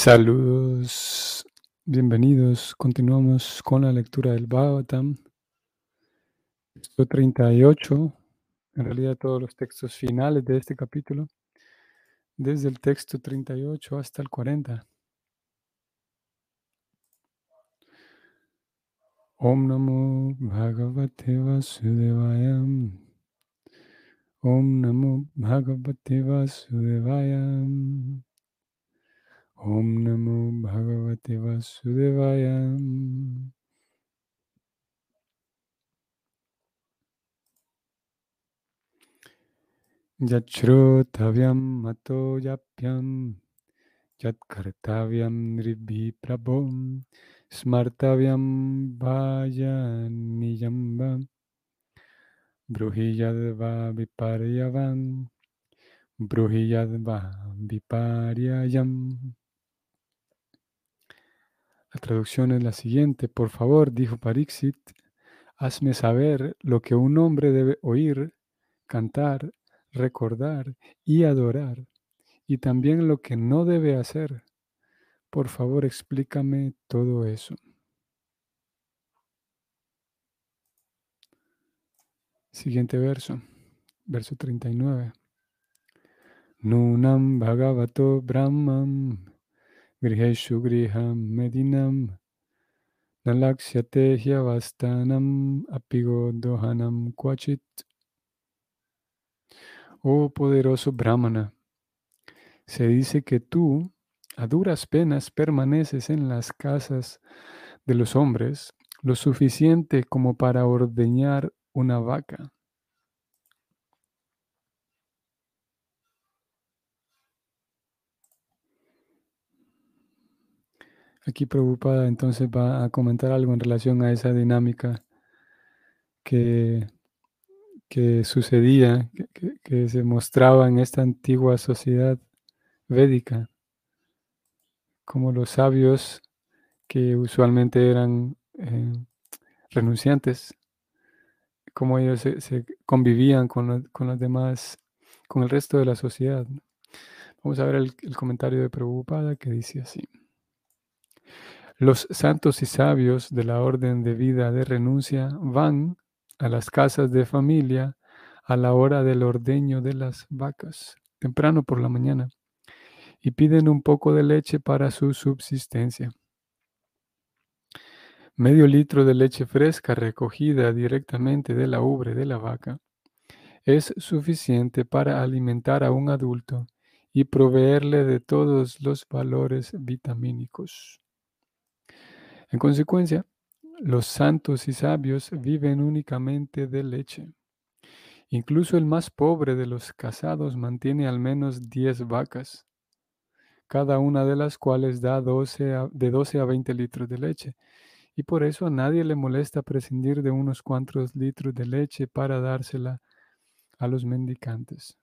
Saludos, bienvenidos. Continuamos con la lectura del Bhagavatam. Texto 38, en realidad todos los textos finales de este capítulo, desde el texto 38 hasta el 40. Om Namo Bhagavate Vasudevaya. Om Namo Bhagavate Vasudevaya. ओम नमो भगवते वासुदेवाय। जोतव्यम मतो जाप्यं यत्कर्तव्यं नृभिः प्रभो स्मर्तव्यं भाजनिजं वा ब्रूहि यद्वा विपर्यवन् ब्रूहि यद्वा La traducción es la siguiente. Por favor, dijo Parixit, hazme saber lo que un hombre debe oír, cantar, recordar y adorar, y también lo que no debe hacer. Por favor, explícame todo eso. Siguiente verso, verso 39. Nunam Bhagavato Brahmam Griheshu Griham Medinam Nalaksyate Hyavastanam Apigo Dohanam Kwachit Oh poderoso Brahmana, se dice que tú a duras penas permaneces en las casas de los hombres lo suficiente como para ordeñar una vaca. Aquí preocupada entonces va a comentar algo en relación a esa dinámica que que sucedía, que, se mostraba en esta antigua sociedad védica, como los sabios que usualmente eran eh, renunciantes, como ellos se, convivían con, los demás, con el resto de la sociedad. Vamos a ver el, el comentario de Prabhupada que dice así. Los santos y sabios de la orden de vida de renuncia van a las casas de familia a la hora del ordeño de las vacas, temprano por la mañana, y piden un poco de leche para su subsistencia. Medio litro de leche fresca recogida directamente de la ubre de la vaca es suficiente para alimentar a un adulto y proveerle de todos los valores vitamínicos. En consecuencia, los santos y sabios viven únicamente de leche. Incluso el más pobre de los casados mantiene al menos 10 vacas, cada una de las cuales da 12 de 12 a 20 litros de leche. Y por eso a nadie le molesta prescindir de unos cuantos litros de leche para dársela a los mendicantes.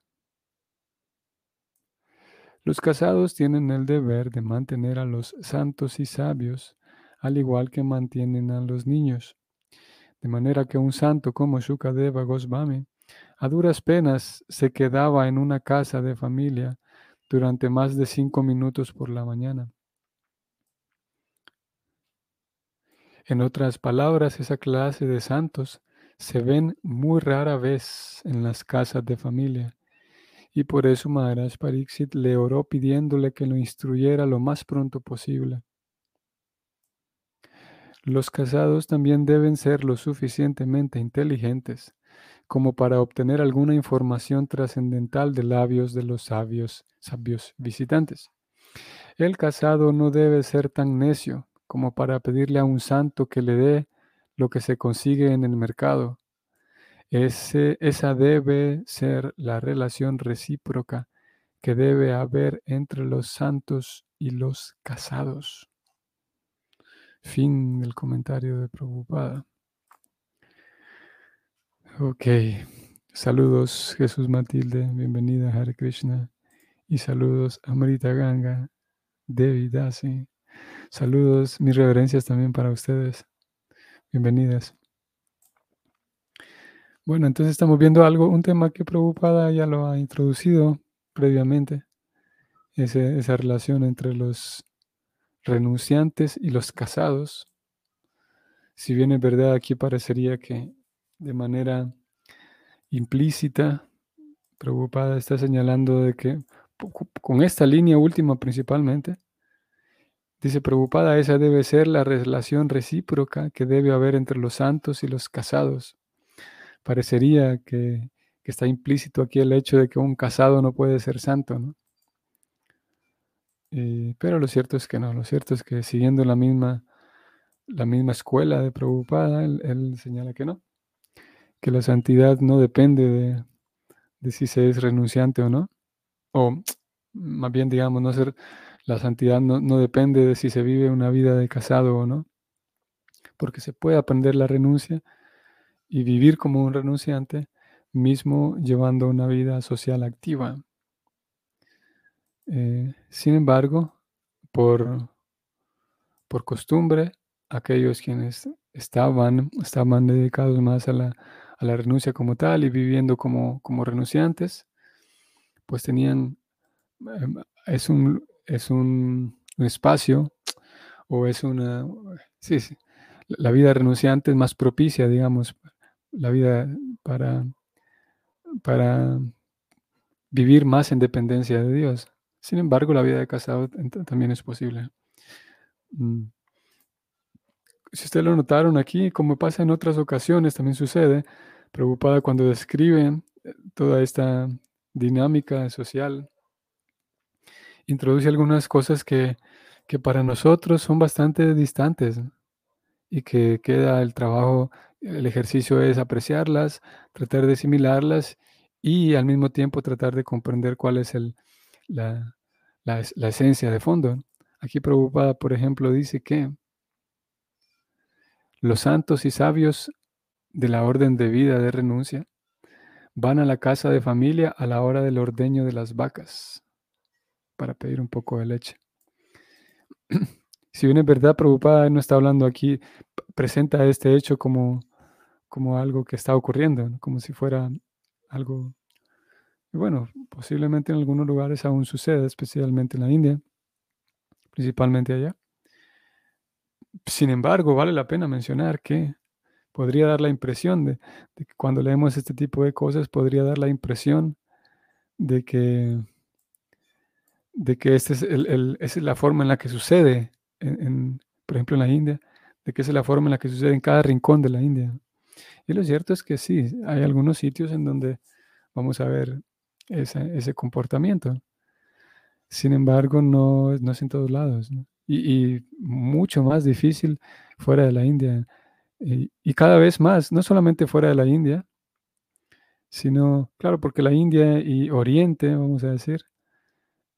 Los casados tienen el deber de mantener a los santos y sabios al igual que mantienen a los niños. De manera que un santo como Shukadeva Goswami a duras penas se quedaba en una casa de familia durante más de cinco minutos por la mañana. En otras palabras, esa clase de santos se ven muy rara vez en las casas de familia. Y por eso Maharaj Pariksit le oró pidiéndole que lo instruyera lo más pronto posible. Los casados también deben ser lo suficientemente inteligentes como para obtener alguna información trascendental de labios de los sabios, sabios visitantes. El casado no debe ser tan necio como para pedirle a un santo que le dé lo que se consigue en el mercado. Esa debe ser la relación recíproca que debe haber entre los santos y los casados. Fin del comentario de Prabhupada. Ok, saludos Jesús Matilde, bienvenida Hare Krishna. Y saludos Amrita Ganga, Devi Dasi. Saludos, mis reverencias también para ustedes. Bienvenidas. Bueno, entonces estamos viendo algo, un tema que Prabhupada ya lo ha introducido previamente, esa relación entre los renunciantes y los casados. Si bien es verdad, aquí parecería que de manera implícita, preocupada, está señalando de que con esta línea última principalmente, dice preocupada, esa debe ser la relación recíproca que debe haber entre los santos y los casados. Parecería que, está implícito aquí el hecho de que un casado no puede ser santo, ¿no? Eh, pero lo cierto es que no, lo cierto es que siguiendo la misma, la misma escuela de Prabhupada, él, señala que no, que la santidad no depende de, si se es renunciante o no, o más bien digamos, no ser, la santidad no, no depende de si se vive una vida de casado o no, porque se puede aprender la renuncia y vivir como un renunciante, mismo llevando una vida social activa. Eh, sin embargo, por, por costumbre, aquellos quienes estaban, estaban dedicados más a la, renuncia como tal y viviendo como, como renunciantes, pues tenían, em, es un, es un, espacio o es una, sí, sí, la vida renunciante es más propicia, digamos, la vida para, para vivir más en dependencia de Dios. Sin embargo, la vida de casado también es posible. Mm. Si ustedes lo notaron aquí, como pasa en otras ocasiones, también sucede, preocupada cuando describen eh, toda esta dinámica social, introduce algunas cosas que, para nosotros son bastante distantes y que queda el trabajo, el ejercicio es apreciarlas, tratar de asimilarlas y al mismo tiempo tratar de comprender cuál es el, la, la, esencia de fondo. Aquí preocupada, por ejemplo, dice que los santos y sabios de la orden de vida de renuncia van a la casa de familia a la hora del ordeño de las vacas para pedir un poco de leche. si bien es verdad, preocupada, no está hablando aquí, presenta este hecho como, como algo que está ocurriendo, como si fuera algo bueno, posiblemente en algunos lugares aún sucede, especialmente en la India, principalmente allá. Sin embargo, vale la pena mencionar que podría dar la impresión de, que cuando leemos este tipo de cosas, podría dar la impresión de que, de que esta es, es la forma en la que sucede, por ejemplo, en la India, de que esa es la forma en la que sucede en cada rincón de la India. Y lo cierto es que sí, hay algunos sitios en donde vamos a ver ese, comportamiento. Sin embargo, no, es en todos lados. Y, mucho más difícil fuera de la India. Y, cada vez más, no solamente fuera de la India, sino, claro, porque la India y Oriente, vamos a decir,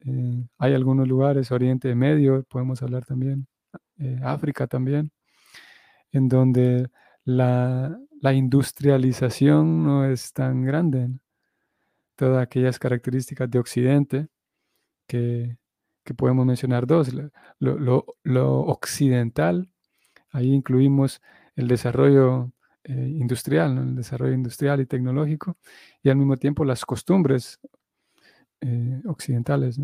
eh, hay algunos lugares, Oriente Medio, podemos hablar también, eh, África también, en donde la, la, industrialización no es tan grande todas aquellas características de Occidente que, podemos mencionar dos. Lo, occidental, ahí incluimos el desarrollo eh, industrial, el desarrollo industrial y tecnológico, y al mismo tiempo las costumbres eh, occidentales,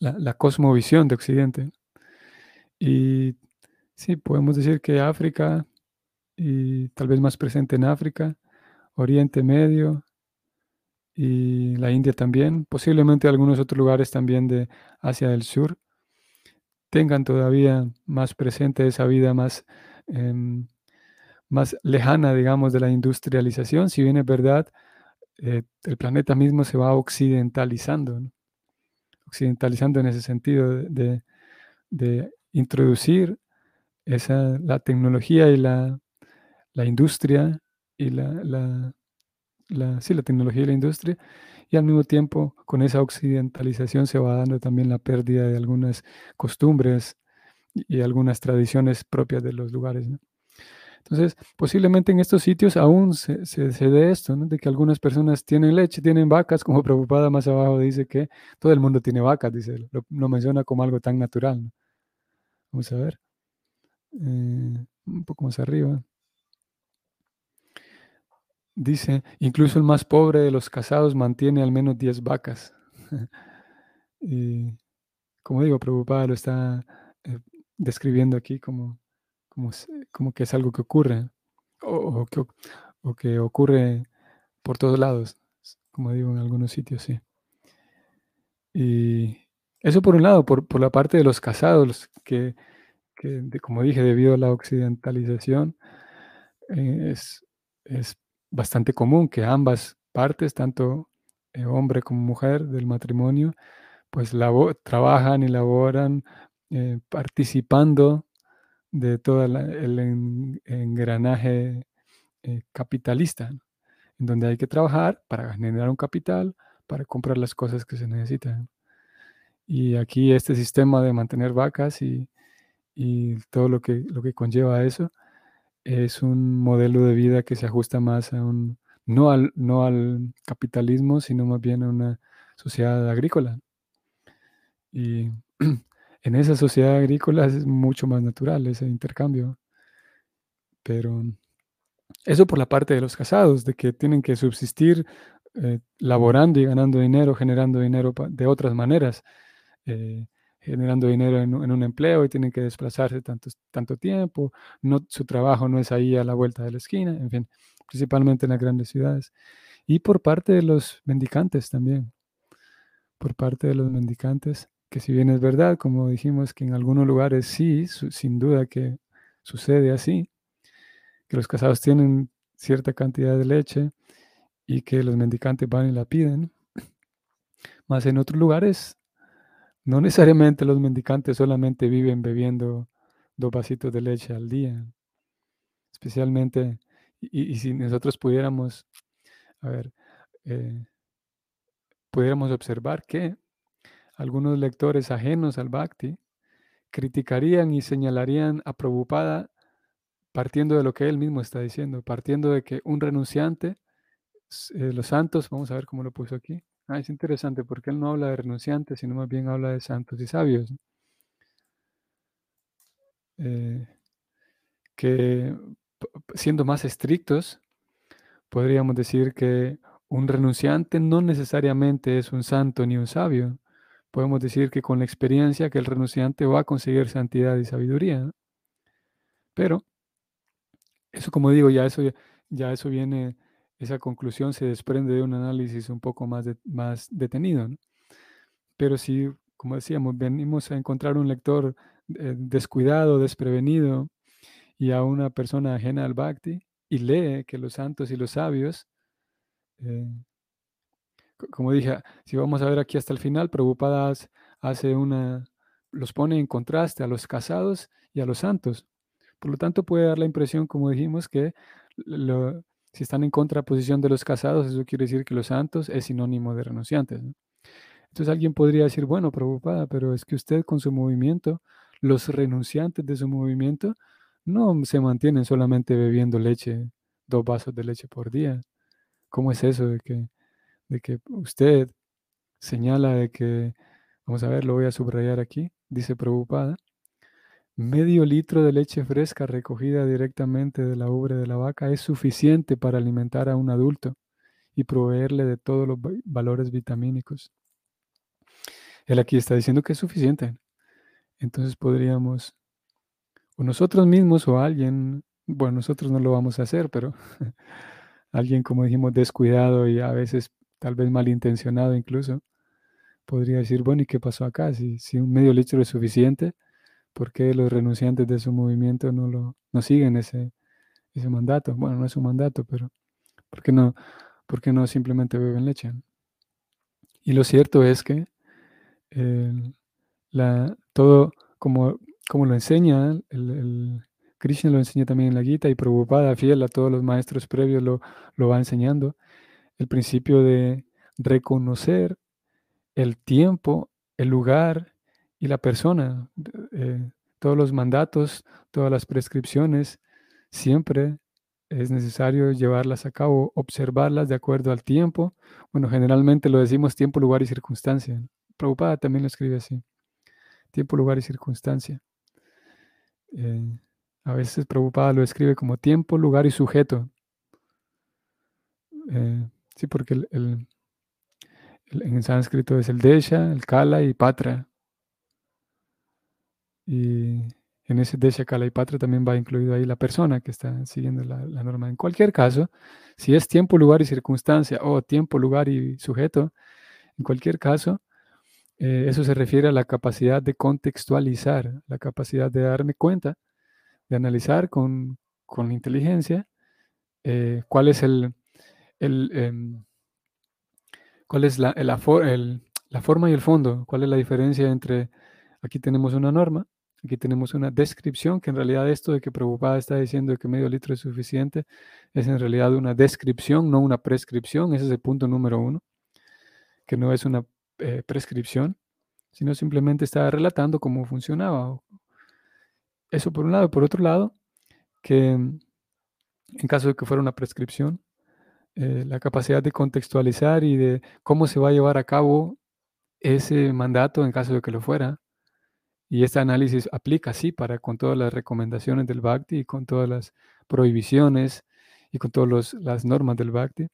la, la, cosmovisión de Occidente. Y sí, podemos decir que África, y tal vez más presente en África, Oriente Medio, y la India también, posiblemente algunos otros lugares también de Asia del Sur, tengan todavía más presente esa vida más, em, más lejana, digamos, de la industrialización, si bien es verdad, eh, el planeta mismo se va occidentalizando, occidentalizando en ese sentido de, introducir esa, la tecnología y la, industria y la la, sí, la tecnología y la industria, y al mismo tiempo con esa occidentalización se va dando también la pérdida de algunas costumbres y, algunas tradiciones propias de los lugares. Entonces, posiblemente en estos sitios aún se, se, dé esto, de que algunas personas tienen leche, tienen vacas, como preocupada más abajo dice que todo el mundo tiene vacas, dice, lo, menciona como algo tan natural. Vamos a ver, eh, un poco más arriba. Dice, incluso el más pobre de los casados mantiene al menos 10 vacas. y como digo, preocupada lo está eh, describiendo aquí como, como, como, que es algo que ocurre o, que, o, que, ocurre por todos lados, como digo en algunos sitios, sí. Y eso por un lado, por, por la parte de los casados, que, que como dije, debido a la occidentalización, eh, es, es bastante común que ambas partes, tanto eh, hombre como mujer del matrimonio, pues trabajan y laboran eh, participando de todo el engranaje eh, capitalista, en donde hay que trabajar para generar un capital, para comprar las cosas que se necesitan. Y aquí este sistema de mantener vacas y, todo lo que, lo que conlleva eso, es un modelo de vida que se ajusta más a un, no al, no al capitalismo, sino más bien a una sociedad agrícola. Y en esa sociedad agrícola es mucho más natural ese intercambio. Pero eso por la parte de los casados, de que tienen que subsistir eh, laborando y ganando dinero, generando dinero de otras maneras. Eh, generando dinero en, un empleo y tienen que desplazarse tanto, tanto tiempo, no, su trabajo no es ahí a la vuelta de la esquina, en fin, principalmente en las grandes ciudades. Y por parte de los mendicantes también, por parte de los mendicantes, que si bien es verdad, como dijimos, que en algunos lugares sí, sin duda que sucede así, que los casados tienen cierta cantidad de leche y que los mendicantes van y la piden, más en otros lugares no necesariamente los mendicantes solamente viven bebiendo dos vasitos de leche al día. Especialmente, y, si nosotros pudiéramos, a ver, eh, pudiéramos observar que algunos lectores ajenos al Bhakti criticarían y señalarían a Prabhupada partiendo de lo que él mismo está diciendo, partiendo de que un renunciante, eh, los santos, vamos a ver cómo lo puso aquí, Ah, es interesante porque él no habla de renunciantes, sino más bien habla de santos y sabios. Eh, que siendo más estrictos, podríamos decir que un renunciante no necesariamente es un santo ni un sabio. Podemos decir que con la experiencia que el renunciante va a conseguir santidad y sabiduría. Pero eso, como digo, ya eso, ya eso viene esa conclusión se desprende de un análisis un poco más, más detenido. Pero si, como decíamos, venimos a encontrar un lector eh, descuidado, desprevenido, y a una persona ajena al bhakti, y lee que los santos y los sabios, eh, como dije, si vamos a ver aquí hasta el final, Prabhupada hace una, los pone en contraste a los casados y a los santos. Por lo tanto, puede dar la impresión, como dijimos, que lo, si están en contraposición de los casados, eso quiere decir que los santos es sinónimo de renunciantes. Entonces alguien podría decir, bueno, preocupada, pero es que usted con su movimiento, los renunciantes de su movimiento, no se mantienen solamente bebiendo leche, dos vasos de leche por día. ¿Cómo es eso de que, de que usted señala de que, vamos a ver, lo voy a subrayar aquí, dice preocupada, Medio litro de leche fresca recogida directamente de la ubre de la vaca es suficiente para alimentar a un adulto y proveerle de todos los valores vitamínicos. Él aquí está diciendo que es suficiente. Entonces podríamos, o nosotros mismos o alguien, bueno, nosotros no lo vamos a hacer, pero alguien, como dijimos, descuidado y a veces tal vez malintencionado incluso, podría decir, bueno, ¿y qué pasó acá? Si, si un medio litro es suficiente, ¿Por qué los renunciantes de su movimiento no, lo, no siguen ese, ese mandato? Bueno, no es un mandato, pero ¿por qué no, por qué no simplemente beben leche? Y lo cierto es que la, todo, como, como lo enseña, el, Krishna lo enseña también en la Gita y Prabhupada, fiel a todos los maestros previos, lo, lo va enseñando, el principio de reconocer el tiempo, el lugar y la persona, eh, todos los mandatos, todas las prescripciones, siempre es necesario llevarlas a cabo, observarlas de acuerdo al tiempo. Bueno, generalmente lo decimos tiempo, lugar y circunstancia. Prabhupada también lo escribe así. Tiempo, lugar y circunstancia. Eh, a veces Prabhupada lo escribe como tiempo, lugar y sujeto. Eh, sí, porque el, en sánscrito es el Desha, el Kala y Patra. Y en ese Desha Patra también va incluido ahí la persona que está siguiendo la, norma. En cualquier caso, si es tiempo, lugar y circunstancia, o tiempo, lugar y sujeto, en cualquier caso, eh, eso se refiere a la capacidad de contextualizar, la capacidad de darme cuenta, de analizar con, con inteligencia eh, cuál es el, el em, cuál es la, la, forma y el fondo, cuál es la diferencia entre aquí tenemos una norma, aquí tenemos una descripción, que en realidad esto de que Prabhupada está diciendo que medio litro es suficiente, es en realidad una descripción, no una prescripción, ese es el punto número uno, que no es una eh, prescripción, sino simplemente está relatando cómo funcionaba. Eso por un lado. Por otro lado, que en caso de que fuera una prescripción, eh, la capacidad de contextualizar y de cómo se va a llevar a cabo ese mandato en caso de que lo fuera. Y este análisis aplica, sí, para con todas las recomendaciones del Bhakti y con todas las prohibiciones y con todas las normas del Bhakti.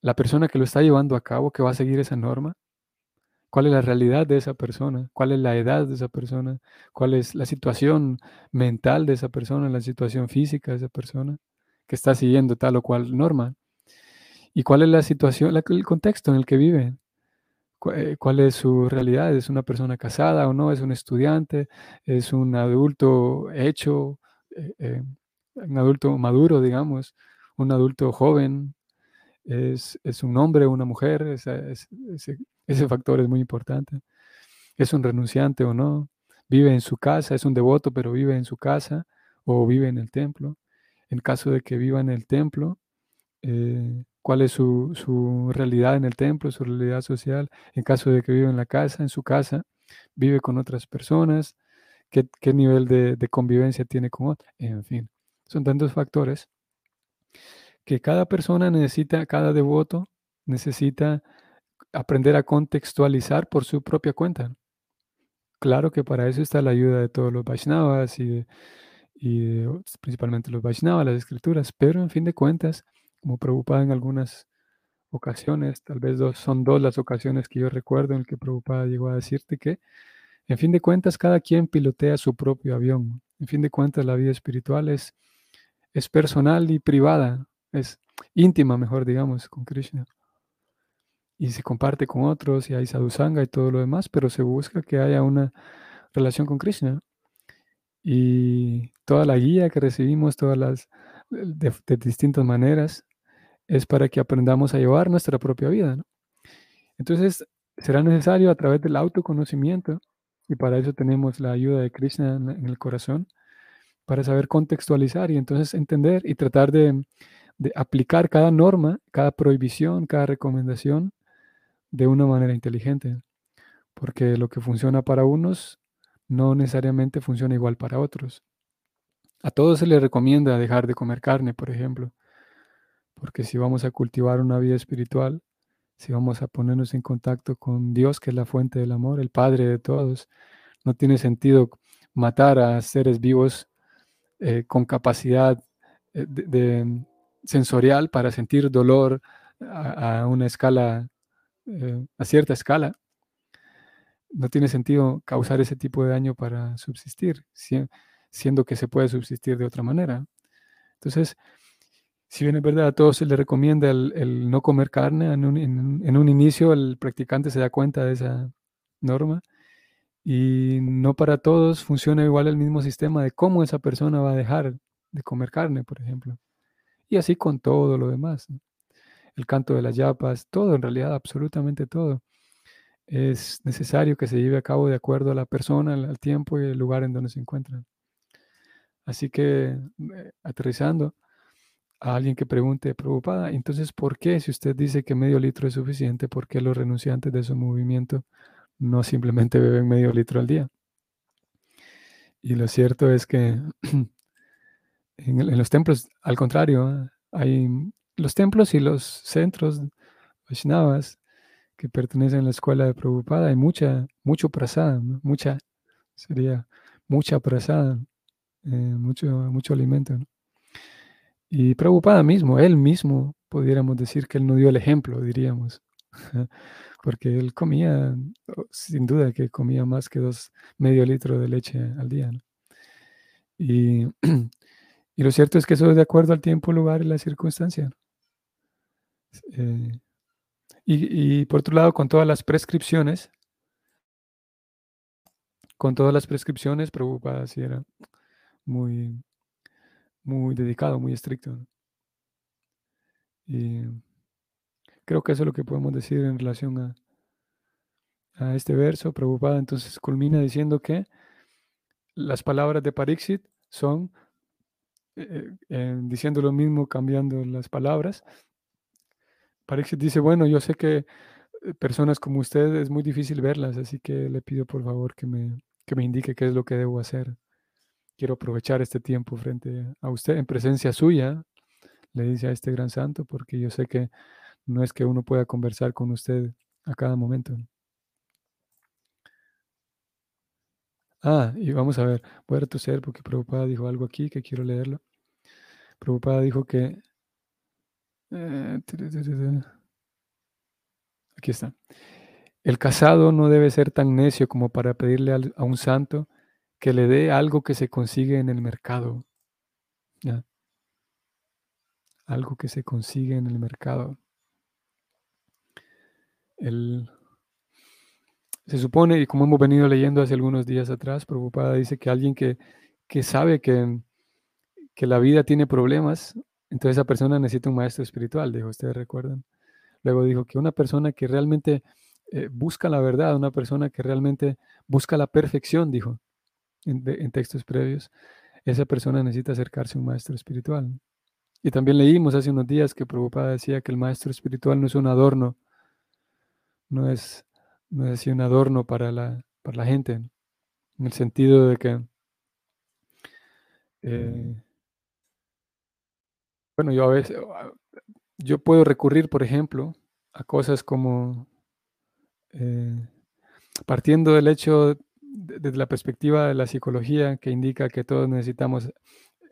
La persona que lo está llevando a cabo, que va a seguir esa norma, cuál es la realidad de esa persona, cuál es la edad de esa persona, cuál es la situación mental de esa persona, la situación física de esa persona que está siguiendo tal o cual norma. ¿Y cuál es la situación, el contexto en el que vive? Eh, ¿Cuál es su realidad? ¿Es una persona casada o no? ¿Es un estudiante? ¿Es un adulto hecho? Eh, eh, ¿Un adulto maduro, digamos? ¿Un adulto joven? ¿Es, un hombre o una mujer? ese factor es muy importante. ¿Es un renunciante o no? ¿Vive en su casa? ¿Es un devoto pero vive en su casa o vive en el templo? en caso de que viva en el templo, eh, cuál es su, realidad en el templo, su realidad social, en caso de que viva en la casa, en su casa, vive con otras personas, qué, nivel de, convivencia tiene con otros, en fin, son tantos factores que cada persona necesita, cada devoto necesita aprender a contextualizar por su propia cuenta. Claro que para eso está la ayuda de todos los Vaishnavas y de, y principalmente los Vaishnava, las escrituras, pero en fin de cuentas, como Prabhupada en algunas ocasiones, tal vez dos, son dos las ocasiones que yo recuerdo en que Prabhupada llegó a decirte que, en fin de cuentas, cada quien pilotea su propio avión. En fin de cuentas, la vida espiritual es, es personal y privada, es íntima, mejor digamos, con Krishna. Y se comparte con otros, y hay sadhusanga y todo lo demás, pero se busca que haya una relación con Krishna. Y toda la guía que recibimos, todas las, de, distintas maneras, es para que aprendamos a llevar nuestra propia vida. Entonces, será necesario a través del autoconocimiento, y para eso tenemos la ayuda de Krishna en, el corazón, para saber contextualizar y entonces entender y tratar de, de aplicar cada norma, cada prohibición, cada recomendación de una manera inteligente. Porque lo que funciona para unos no necesariamente funciona igual para otros. A todos se les recomienda dejar de comer carne, por ejemplo, porque si vamos a cultivar una vida espiritual, si vamos a ponernos en contacto con Dios, que es la fuente del amor, el Padre de todos, no tiene sentido matar a seres vivos eh, con capacidad eh, sensorial para sentir dolor a, una escala, eh, a cierta escala no tiene sentido causar ese tipo de daño para subsistir, siendo que se puede subsistir de otra manera. Entonces, si bien es verdad, a todos se le recomienda el, no comer carne, en un, inicio el practicante se da cuenta de esa norma y no para todos funciona igual el mismo sistema de cómo esa persona va a dejar de comer carne, por ejemplo. Y así con todo lo demás. El canto de las yapas, todo en realidad, absolutamente todo es necesario que se lleve a cabo de acuerdo a la persona, al tiempo y el lugar en donde se encuentran. Así que, eh, aterrizando, a alguien que pregunte, preocupada, entonces, ¿por qué si usted dice que medio litro es suficiente, por qué los renunciantes de su movimiento no simplemente beben medio litro al día? Y lo cierto es que en, los templos, al contrario, hay los templos y los centros Vaishnavas que pertenecen a la escuela de Prabhupada, hay mucha, mucho prasada, mucha, sería mucha prasada, eh, mucho, mucho alimento. Y Prabhupada mismo, él mismo, pudiéramos decir que él no dio el ejemplo, diríamos. porque él comía, sin duda que comía más que dos, medio litro de leche al día. Y, y, lo cierto es que eso es de acuerdo al tiempo, lugar y la circunstancia. Eh, y, y, por otro lado, con todas las prescripciones, con todas las prescripciones, preocupada si era muy, muy dedicado, muy estricto. Y creo que eso es lo que podemos decir en relación a, a este verso. Preocupada entonces culmina diciendo que las palabras de Parixit son eh, eh, diciendo lo mismo, cambiando las palabras. Parixit dice, bueno, yo sé que eh, personas como usted es muy difícil verlas, así que le pido por favor que me, que me indique qué es lo que debo hacer. Quiero aprovechar este tiempo frente a usted, en presencia suya, le dice a este gran santo, porque yo sé que no es que uno pueda conversar con usted a cada momento. Ah, y vamos a ver, voy a retroceder porque Prabhupada dijo algo aquí que quiero leerlo. Prabhupada dijo que... Eh, aquí está. El casado no debe ser tan necio como para pedirle a un santo que le dé algo que se consigue en el mercado. Algo que se consigue en el mercado. se supone, y como hemos venido leyendo hace algunos días atrás, Preocupada dice que alguien que, que sabe que, que, la vida tiene problemas, entonces esa persona necesita un maestro espiritual, dijo, ustedes recuerdan. Luego dijo que una persona que realmente eh, busca la verdad, una persona que realmente busca la perfección, dijo en, textos previos, esa persona necesita acercarse a un maestro espiritual. Y también leímos hace unos días que Prabhupada decía que el maestro espiritual no es un adorno, no es, no es así un adorno para la, para la gente, en el sentido de que, eh, bueno, yo a veces, yo puedo recurrir, por ejemplo, a cosas como eh, partiendo del hecho desde la perspectiva de la psicología que indica que todos necesitamos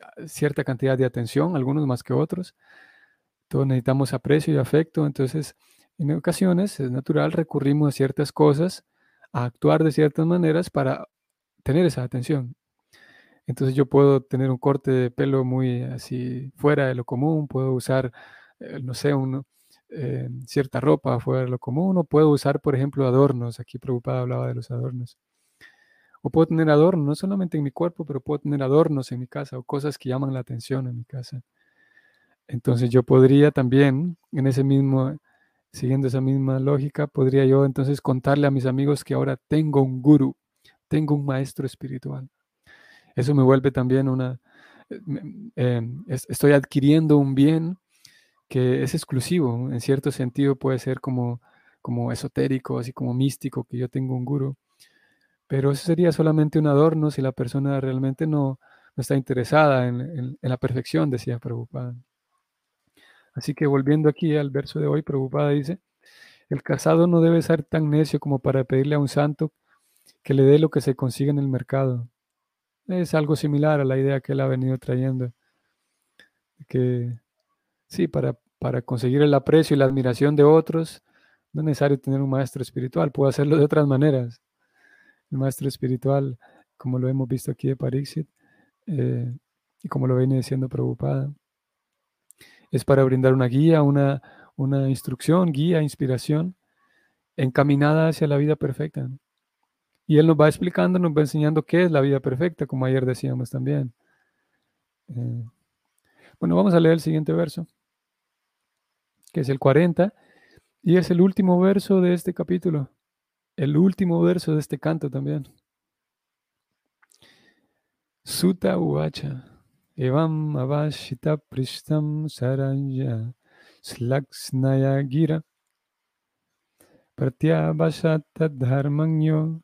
ah, cierta cantidad de atención, algunos más que otros, todos necesitamos aprecio y afecto, entonces en ocasiones es natural recurrimos a ciertas cosas, a actuar de ciertas maneras para tener esa atención. Entonces yo puedo tener un corte de pelo muy así fuera de lo común, puedo usar, eh, no sé, un, eh, cierta ropa fuera de lo común, o puedo usar, por ejemplo, adornos. Aquí preocupada hablaba de los adornos. O puedo tener adornos, no solamente en mi cuerpo, pero puedo tener adornos en mi casa o cosas que llaman la atención en mi casa. Entonces yo podría también, en ese mismo, siguiendo esa misma lógica, podría yo entonces contarle a mis amigos que ahora tengo un guru, tengo un maestro espiritual. Eso me vuelve también una, eh, em, estoy adquiriendo un bien que es exclusivo, en cierto sentido puede ser como, como esotérico, así como místico, que yo tengo un guru, pero eso sería solamente un adorno si la persona realmente no, está interesada en, la perfección, decía Prabhupada. Así que volviendo aquí al verso de hoy, Prabhupada dice, el casado no debe ser tan necio como para pedirle a un santo que le dé lo que se consigue en el mercado. Es algo similar a la idea que él ha venido trayendo, que Sí, para, para conseguir el aprecio y la admiración de otros, no es necesario tener un maestro espiritual, puedo hacerlo de otras maneras. El maestro espiritual, como lo hemos visto aquí de Parixit, eh, y como lo viene diciendo Prabhupada, es para brindar una guía, una, una instrucción, guía, inspiración, encaminada hacia la vida perfecta. Y Él nos va explicando, nos va enseñando qué es la vida perfecta, como ayer decíamos también. Eh, bueno, vamos a leer el siguiente verso, que es el 40, y es el último verso de este capítulo, el último verso de este canto también. Sutta Uvacha, Evam Avashita Prishtam Saranja, Slaksnaya Gira, Pratyabhashata Dharmangyo,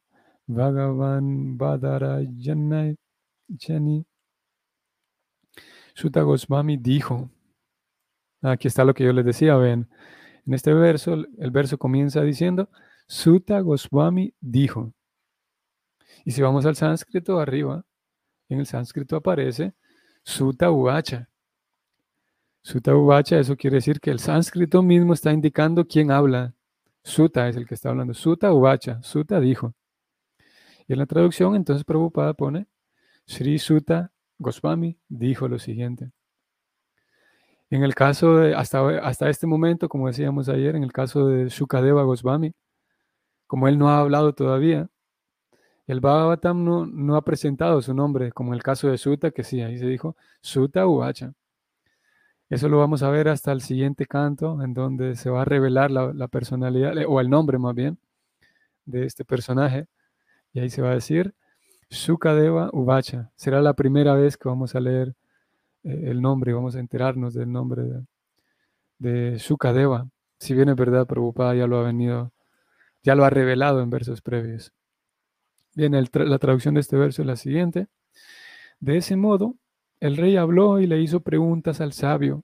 Bhagavan Badara Jani, Sutta Goswami dijo, aquí está lo que yo les decía, ven, en este verso, el verso comienza diciendo, Sutta Goswami dijo. Y si vamos al sánscrito arriba, en el sánscrito aparece Sutta Uvacha. Sutta Uvacha, eso quiere decir que el sánscrito mismo está indicando quién habla. Suta es el que está hablando. Suta Uvacha. Suta dijo. Y en la traducción, entonces Prabhupada pone, Sri Suta Goswami dijo lo siguiente. En el caso de, hasta, hasta este momento, como decíamos ayer, en el caso de Shukadeva Goswami, como él no ha hablado todavía, el Bhagavatam no, no ha presentado su nombre, como el caso de Suta, que sí, ahí se dijo Suta Uvacha. Eso lo vamos a ver hasta el siguiente canto, en donde se va a revelar la, personalidad, o el nombre más bien, de este personaje. Y ahí se va a decir Sukadeva Uvacha. Será la primera vez que vamos a leer eh, el nombre, vamos a enterarnos del nombre de, de Sukadeva. Si bien es verdad, Prabhupada ya lo ha venido, ya lo ha revelado en versos previos. Bien, la traducción de este verso es la siguiente. De ese modo, el rey habló y le hizo preguntas al sabio,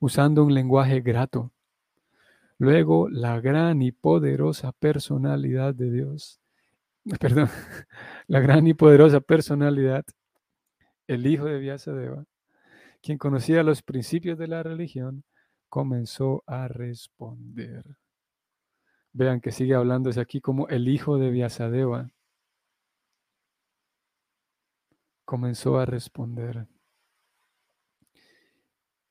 usando un lenguaje grato. Luego, la gran y poderosa personalidad de Dios, perdón, la gran y poderosa personalidad, el hijo de Vyasadeva, quien conocía los principios de la religión, comenzó a responder. Vean que sigue hablándose aquí como el hijo de Vyasadeva comenzó a responder.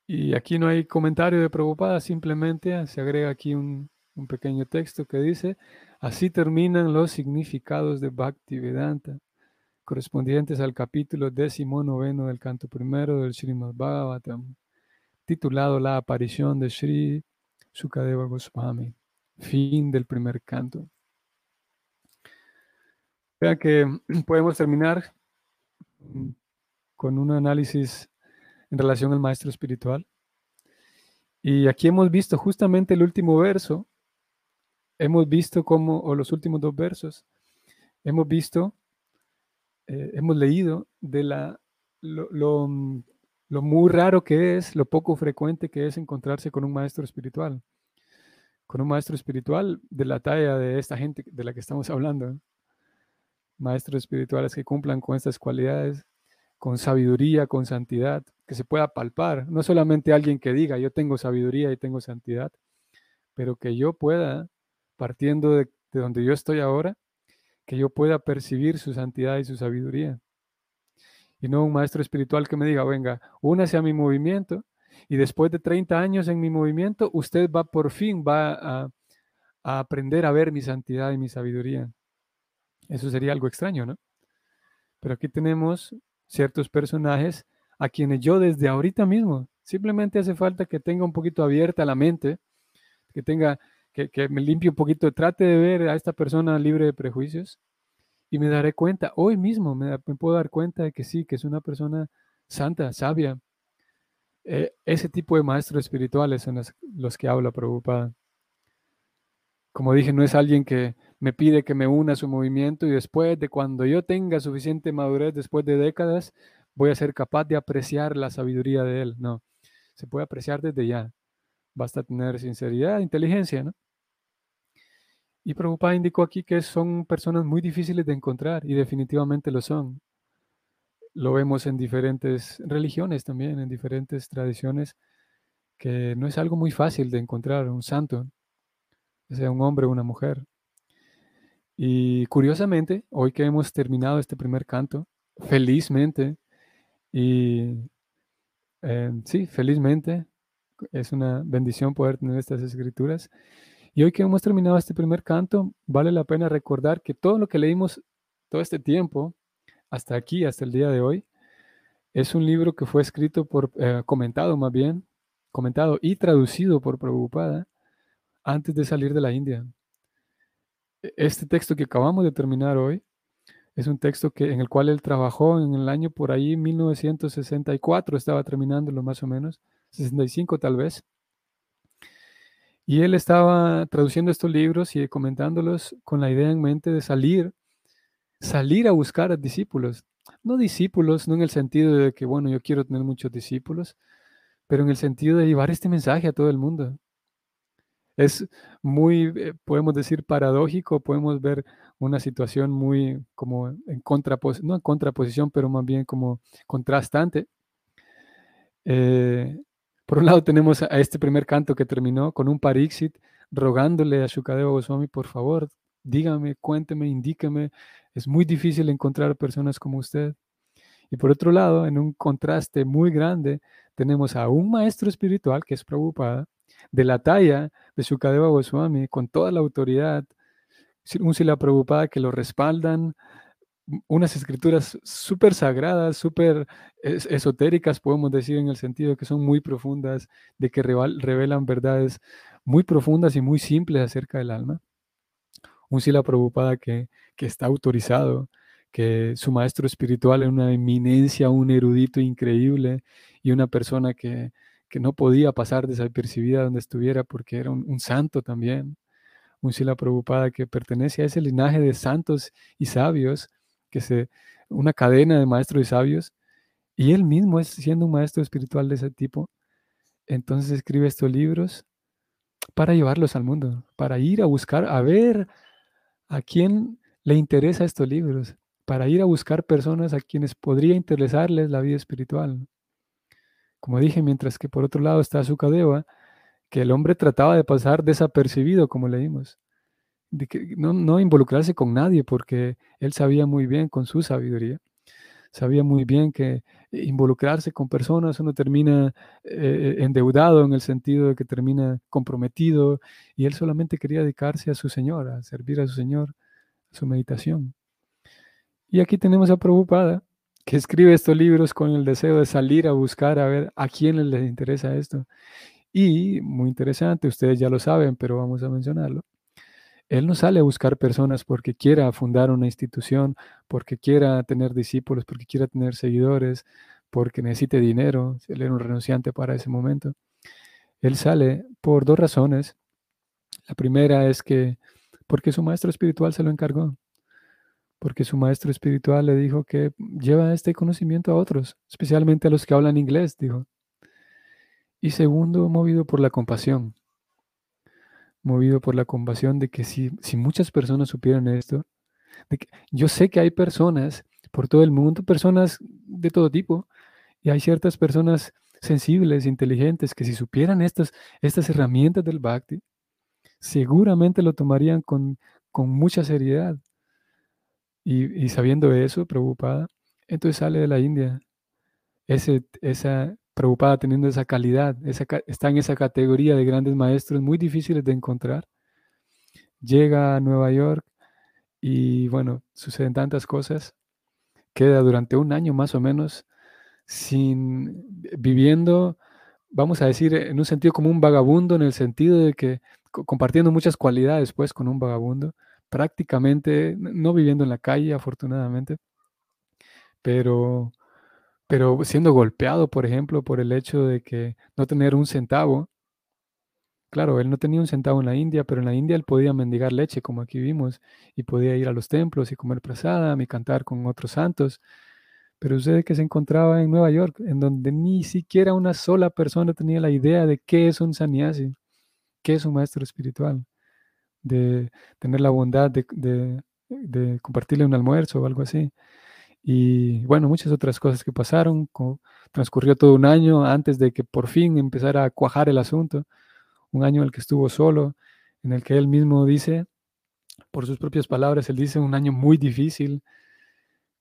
Y aquí no hay comentario de preocupada, simplemente se agrega aquí un, pequeño texto que dice, así terminan los significados de Bhakti Vedanta, correspondientes al capítulo décimo noveno del canto primero del Srimad Bhagavatam, titulado La aparición de Sri Sukadeva Goswami, fin del primer canto. Vean que podemos terminar con un análisis en relación al maestro espiritual. Y aquí hemos visto justamente el último verso, hemos visto cómo, o los últimos dos versos, hemos visto, eh, hemos leído de la, lo, lo, muy raro que es, lo poco frecuente que es encontrarse con un maestro espiritual, con un maestro espiritual de la talla de esta gente de la que estamos hablando maestros espirituales que cumplan con estas cualidades, con sabiduría, con santidad, que se pueda palpar. No solamente alguien que diga, yo tengo sabiduría y tengo santidad, pero que yo pueda, partiendo de, donde yo estoy ahora, que yo pueda percibir su santidad y su sabiduría. Y no un maestro espiritual que me diga, venga, únase a mi movimiento y después de 30 años en mi movimiento, usted va por fin, va a, aprender a ver mi santidad y mi sabiduría. Eso sería algo extraño, ¿no? Pero aquí tenemos ciertos personajes a quienes yo desde ahorita mismo, simplemente hace falta que tenga un poquito abierta la mente, que tenga, que, me limpie un poquito, trate de ver a esta persona libre de prejuicios y me daré cuenta, hoy mismo me, puedo dar cuenta de que sí, que es una persona santa, sabia. Eh, ese tipo de maestros espirituales son los, que habla Prabhupada. Como dije, no es alguien que me pide que me una a su movimiento y después de cuando yo tenga suficiente madurez, después de décadas, voy a ser capaz de apreciar la sabiduría de él. No, se puede apreciar desde ya. Basta tener sinceridad, inteligencia, ¿no? Y Prabhupada indicó aquí que son personas muy difíciles de encontrar y definitivamente lo son. Lo vemos en diferentes religiones también, en diferentes tradiciones, que no es algo muy fácil de encontrar un santo, sea un hombre o una mujer. Y curiosamente, hoy que hemos terminado este primer canto, felizmente, y eh, sí, felizmente, es una bendición poder tener estas escrituras. Y hoy que hemos terminado este primer canto, vale la pena recordar que todo lo que leímos todo este tiempo, hasta aquí, hasta el día de hoy, es un libro que fue escrito por, eh, comentado más bien, comentado y traducido por Prabhupada antes de salir de la India. E, este texto que acabamos de terminar hoy es un texto que, en el cual él trabajó en el año por ahí 1964, estaba terminándolo más o menos, 65 tal vez. Y él estaba traduciendo estos libros y comentándolos con la idea en mente de salir, salir a buscar a discípulos. No discípulos, no en el sentido de que, bueno, yo quiero tener muchos discípulos, pero en el sentido de llevar este mensaje a todo el mundo. Es muy, eh, podemos decir, paradójico, podemos ver una situación muy como en contraposición, no en contraposición, pero más bien como contrastante. Eh, por un lado tenemos a este primer canto que terminó con un parixit rogándole a Shukadeva Goswami, por favor, dígame, cuénteme, indíqueme. Es muy difícil encontrar personas como usted. Y por otro lado, en un contraste muy grande, tenemos a un maestro espiritual, que es Prabhupada, de la talla de Shukadeva Goswami, con toda la autoridad, un Sila Prabhupada que lo respaldan, unas escrituras súper sagradas, súper esotéricas, podemos decir, en el sentido que son muy profundas, de que revelan verdades muy profundas y muy simples acerca del alma. Un Sila Prabhupada que, que está autorizado, que su maestro espiritual es una eminencia, un erudito increíble y una persona que, que no podía pasar desapercibida donde estuviera porque era un, santo también. Un Sila Prabhupada que pertenece a ese linaje de santos y sabios que se, una cadena de maestros y sabios, y él mismo es siendo un maestro espiritual de ese tipo, entonces escribe estos libros para llevarlos al mundo, para ir a buscar, a ver a quién le interesa estos libros, para ir a buscar personas a quienes podría interesarles la vida espiritual. Como dije, mientras que por otro lado está Sukadeva, que el hombre trataba de pasar desapercibido, como leímos de que no, no involucrarse con nadie, porque él sabía muy bien con su sabiduría, sabía muy bien que involucrarse con personas uno termina eh, endeudado en el sentido de que termina comprometido y él solamente quería dedicarse a su Señor, a servir a su Señor, a su meditación. Y aquí tenemos a Prabhupada, que escribe estos libros con el deseo de salir a buscar a ver a quiénes les interesa esto. Y muy interesante, ustedes ya lo saben, pero vamos a mencionarlo. Él no sale a buscar personas porque quiera fundar una institución, porque quiera tener discípulos, porque quiera tener seguidores, porque necesite dinero. Él era un renunciante para ese momento. Él sale por dos razones. La primera es que porque su maestro espiritual se lo encargó. Porque su maestro espiritual le dijo que lleva este conocimiento a otros, especialmente a los que hablan inglés, dijo. Y segundo, movido por la compasión movido por la compasión de que si, si muchas personas supieran esto, de que, yo sé que hay personas por todo el mundo, personas de todo tipo, y hay ciertas personas sensibles, inteligentes, que si supieran estas, estas herramientas del Bhakti, seguramente lo tomarían con, con mucha seriedad. Y, y, sabiendo eso, preocupada, entonces sale de la India. Ese, esa, preocupada teniendo esa calidad, está en esa categoría de grandes maestros muy difíciles de encontrar. Llega a Nueva York y bueno, suceden tantas cosas. Queda durante un año más o menos sin viviendo, vamos a decir, en un sentido como un vagabundo, en el sentido de que compartiendo muchas cualidades pues con un vagabundo, prácticamente no viviendo en la calle afortunadamente, pero pero siendo golpeado, por ejemplo, por el hecho de que no tener un centavo. Claro, él no tenía un centavo en la India, pero en la India él podía mendigar leche, como aquí vimos, y podía ir a los templos y comer prasada y cantar con otros santos. Pero usted que se encontraba en Nueva York, en donde ni siquiera una sola persona tenía la idea de qué es un sannyasi, qué es un maestro espiritual, de tener la bondad de, de compartirle un almuerzo o algo así. Y bueno, muchas otras cosas que pasaron. Transcurrió todo un año antes de que por fin empezara a cuajar el asunto. Un año en el que estuvo solo, en el que él mismo dice, por sus propias palabras, él dice un año muy difícil.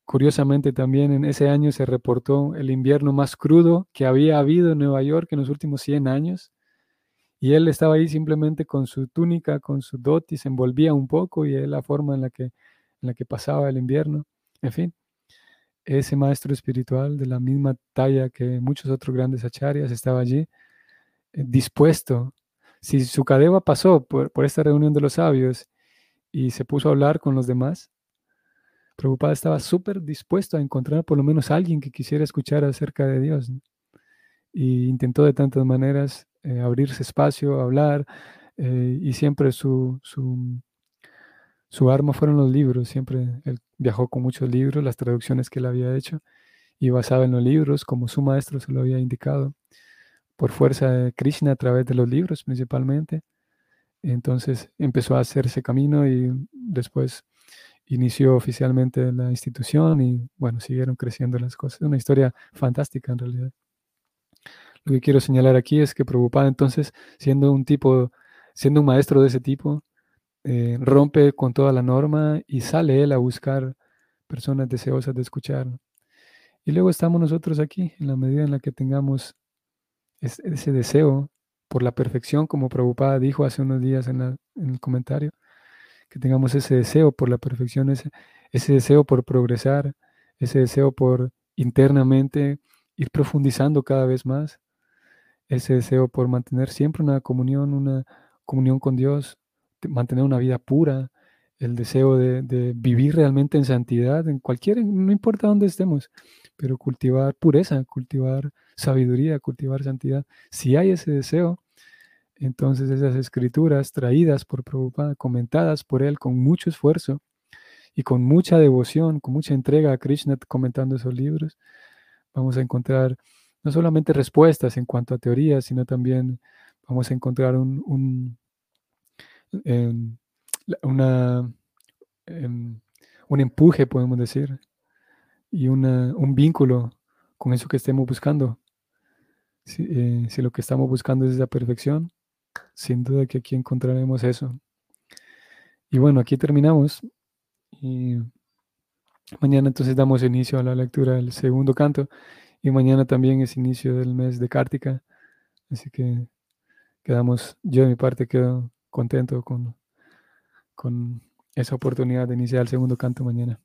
Curiosamente también en ese año se reportó el invierno más crudo que había habido en Nueva York en los últimos 100 años. Y él estaba ahí simplemente con su túnica, con su doti, se envolvía un poco y es la forma en la que, en la que pasaba el invierno. En fin, ese maestro espiritual de la misma talla que muchos otros grandes acharyas estaba allí, eh, dispuesto. Si Sukadeva pasó por, esta reunión de los sabios y se puso a hablar con los demás, Prabhupada estaba súper dispuesto a encontrar por lo menos alguien que quisiera escuchar acerca de Dios. Y intentó de tantas maneras eh, abrirse espacio, hablar, eh, y siempre su, su, su arma fueron los libros, siempre viajó con muchos libros, las traducciones que él había hecho, y basaba en los libros, como su maestro se lo había indicado, por fuerza de Krishna a través de los libros principalmente. Entonces empezó a hacerse camino y después inició oficialmente la institución y bueno, siguieron creciendo las cosas. Una historia fantástica en realidad. Lo que quiero señalar aquí es que Prabhupada entonces, siendo un tipo siendo un maestro de ese tipo, eh, rompe con toda la norma y sale él a buscar personas deseosas de escuchar. Y luego estamos nosotros aquí, en la medida en la que tengamos ese deseo por la perfección, como Prabhupada dijo hace unos días en, el comentario, que tengamos ese deseo por la perfección, ese, ese deseo por progresar, ese deseo por internamente ir profundizando cada vez más, ese deseo por mantener siempre una comunión, una comunión con Dios, mantener una vida pura, el deseo de, vivir realmente en santidad, en cualquier, no importa dónde estemos, pero cultivar pureza, cultivar sabiduría, cultivar santidad. Si hay ese deseo, entonces esas escrituras traídas por Prabhupada, comentadas por él con mucho esfuerzo y con mucha devoción, con mucha entrega a Krishna comentando esos libros, vamos a encontrar no solamente respuestas en cuanto a teorías, sino también vamos a encontrar un, una, un empuje, podemos decir, y un vínculo con eso que estemos buscando. Eh, si, lo que estamos buscando es la perfección, sin duda que aquí encontraremos eso. Y bueno, aquí terminamos. Mañana entonces damos inicio a la lectura del segundo canto. Y mañana también es inicio del mes de Kártica. Así que quedamos, yo de mi parte quedo contento con, con esa oportunidad de iniciar el segundo canto mañana.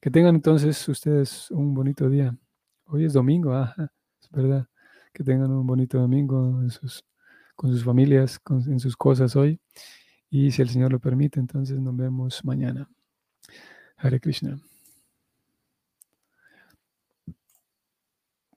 Que tengan entonces ustedes un bonito día. Hoy es domingo, ajá, es verdad. Que tengan un bonito domingo sus, con sus familias, en sus cosas hoy. Y si el Señor lo permite, entonces nos vemos mañana. Hare Krishna.